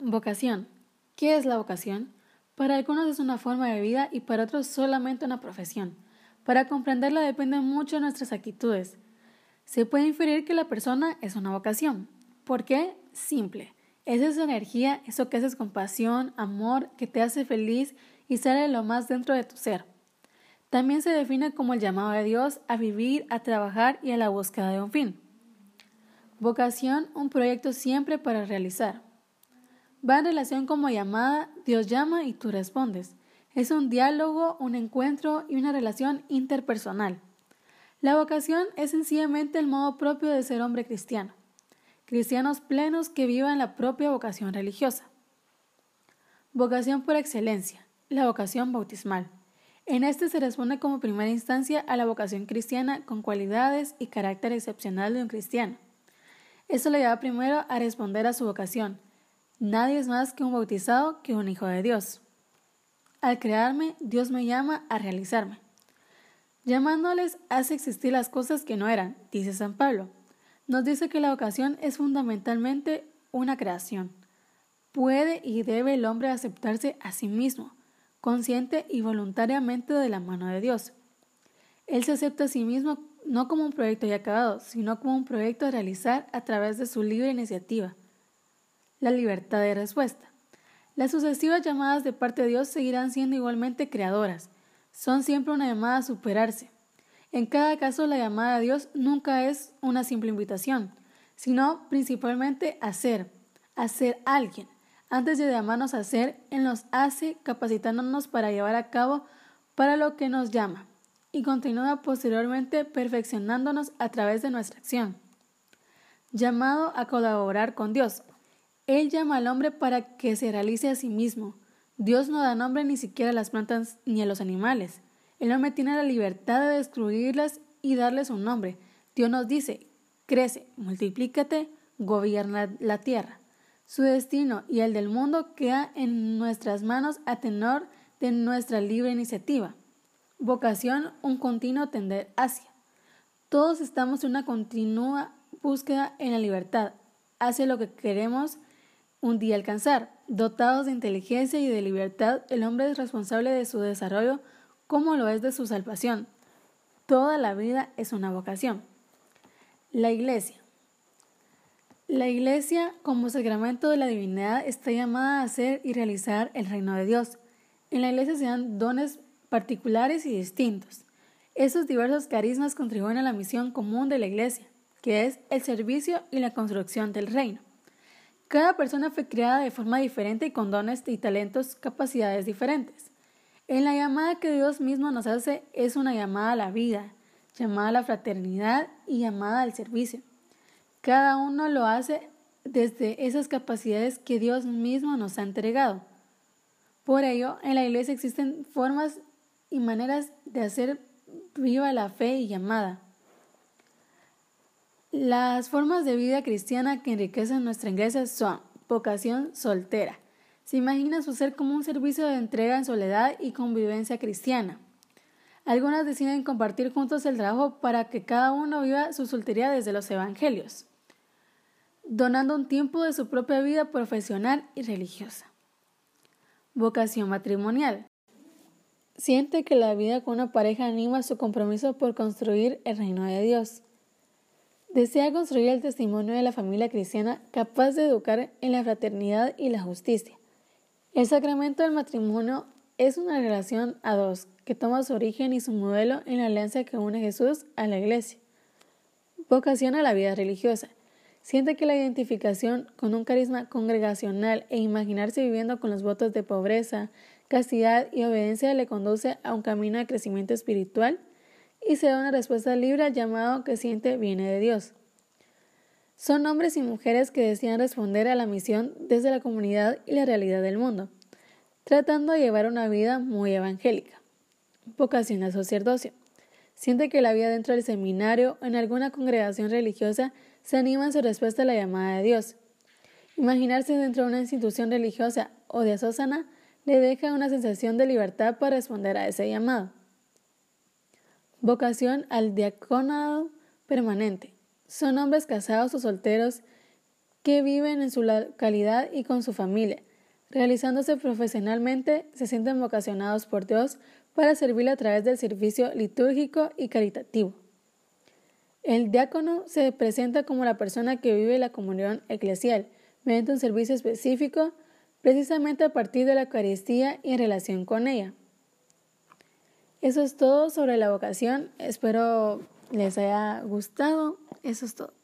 Vocación. ¿Qué es la vocación? Para algunos es una forma de vida y para otros solamente una profesión. Para comprenderla dependen mucho de nuestras actitudes. Se puede inferir que la persona es una vocación. ¿Por qué? Simple. Es esa energía, eso que haces con pasión, amor, que te hace feliz y sale lo más dentro de tu ser. También se define como el llamado de Dios a vivir, a trabajar y a la búsqueda de un fin. Vocación, un proyecto siempre para realizar. Va en relación como llamada, Dios llama y tú respondes. Es un diálogo, un encuentro y una relación interpersonal. La vocación es sencillamente el modo propio de ser hombre cristiano. Cristianos plenos que vivan la propia vocación religiosa. Vocación por excelencia, la vocación bautismal. En este se responde como primera instancia a la vocación cristiana con cualidades y carácter excepcional de un cristiano. Esto le lleva primero a responder a su vocación, Nadie es más que un bautizado que un hijo de Dios. Al crearme, Dios me llama a realizarme. Llamándoles hace existir las cosas que no eran, dice San Pablo. Nos dice que la vocación es fundamentalmente una creación. Puede y debe el hombre aceptarse a sí mismo, consciente y voluntariamente de la mano de Dios. Él se acepta a sí mismo no como un proyecto ya acabado, sino como un proyecto a realizar a través de su libre iniciativa la libertad de respuesta. Las sucesivas llamadas de parte de Dios seguirán siendo igualmente creadoras. Son siempre una llamada a superarse. En cada caso, la llamada a Dios nunca es una simple invitación, sino principalmente a ser alguien. Antes de llamarnos a ser, Él nos hace capacitándonos para llevar a cabo para lo que nos llama y continúa posteriormente perfeccionándonos a través de nuestra acción. Llamado a colaborar con Dios, él llama al hombre para que se realice a sí mismo. Dios no da nombre ni siquiera a las plantas ni a los animales. El hombre tiene la libertad de destruirlas y darles un nombre. Dios nos dice, crece, multiplícate, gobierna la tierra. Su destino y el del mundo queda en nuestras manos a tenor de nuestra libre iniciativa. Vocación, un continuo tender hacia. Todos estamos en una continua búsqueda en la libertad, hacia lo que queremos un día alcanzar. Dotados de inteligencia y de libertad, el hombre es responsable de su desarrollo como lo es de su salvación. Toda la vida es una vocación. La Iglesia. La Iglesia, como sacramento de la divinidad, está llamada a hacer y realizar el reino de Dios. En la Iglesia se dan dones particulares y distintos. Esos diversos carismas contribuyen a la misión común de la Iglesia, que es el servicio y la construcción del reino. Cada persona fue creada de forma diferente y con dones y talentos, capacidades diferentes. En la llamada que Dios mismo nos hace es una llamada a la vida, llamada a la fraternidad y llamada al servicio. Cada uno lo hace desde esas capacidades que Dios mismo nos ha entregado. Por ello, en la iglesia existen formas y maneras de hacer viva la fe y llamada. Las formas de vida cristiana que enriquecen nuestra iglesia son vocación soltera. Se imagina su ser como un servicio de entrega en soledad y convivencia cristiana. Algunas deciden compartir juntos el trabajo para que cada uno viva su soltería desde los evangelios, donando un tiempo de su propia vida profesional y religiosa. Vocación matrimonial. Siente que la vida con una pareja anima su compromiso por construir el reino de Dios. Desea construir el testimonio de la familia cristiana capaz de educar en la fraternidad y la justicia. El sacramento del matrimonio es una relación a dos que toma su origen y su modelo en la alianza que une Jesús a la Iglesia. Vocación a la vida religiosa. Siente que la identificación con un carisma congregacional e imaginarse viviendo con los votos de pobreza, castidad y obediencia le conduce a un camino de crecimiento espiritual y se da una respuesta libre al llamado que siente viene de Dios. Son hombres y mujeres que desean responder a la misión desde la comunidad y la realidad del mundo, tratando de llevar una vida muy evangélica. Vocación al sacerdocio. Siente que la vida dentro del seminario o en alguna congregación religiosa se anima en su respuesta a la llamada de Dios. Imaginarse dentro de una institución religiosa o de asósana le deja una sensación de libertad para responder a ese llamado. Vocación al diaconado permanente. Son hombres casados o solteros que viven en su localidad y con su familia. Realizándose profesionalmente, se sienten vocacionados por Dios para servirle a través del servicio litúrgico y caritativo. El diácono se presenta como la persona que vive la comunión eclesial mediante un servicio específico, precisamente a partir de la Eucaristía y en relación con ella. Eso es todo sobre la vocación. Espero les haya gustado. Eso es todo.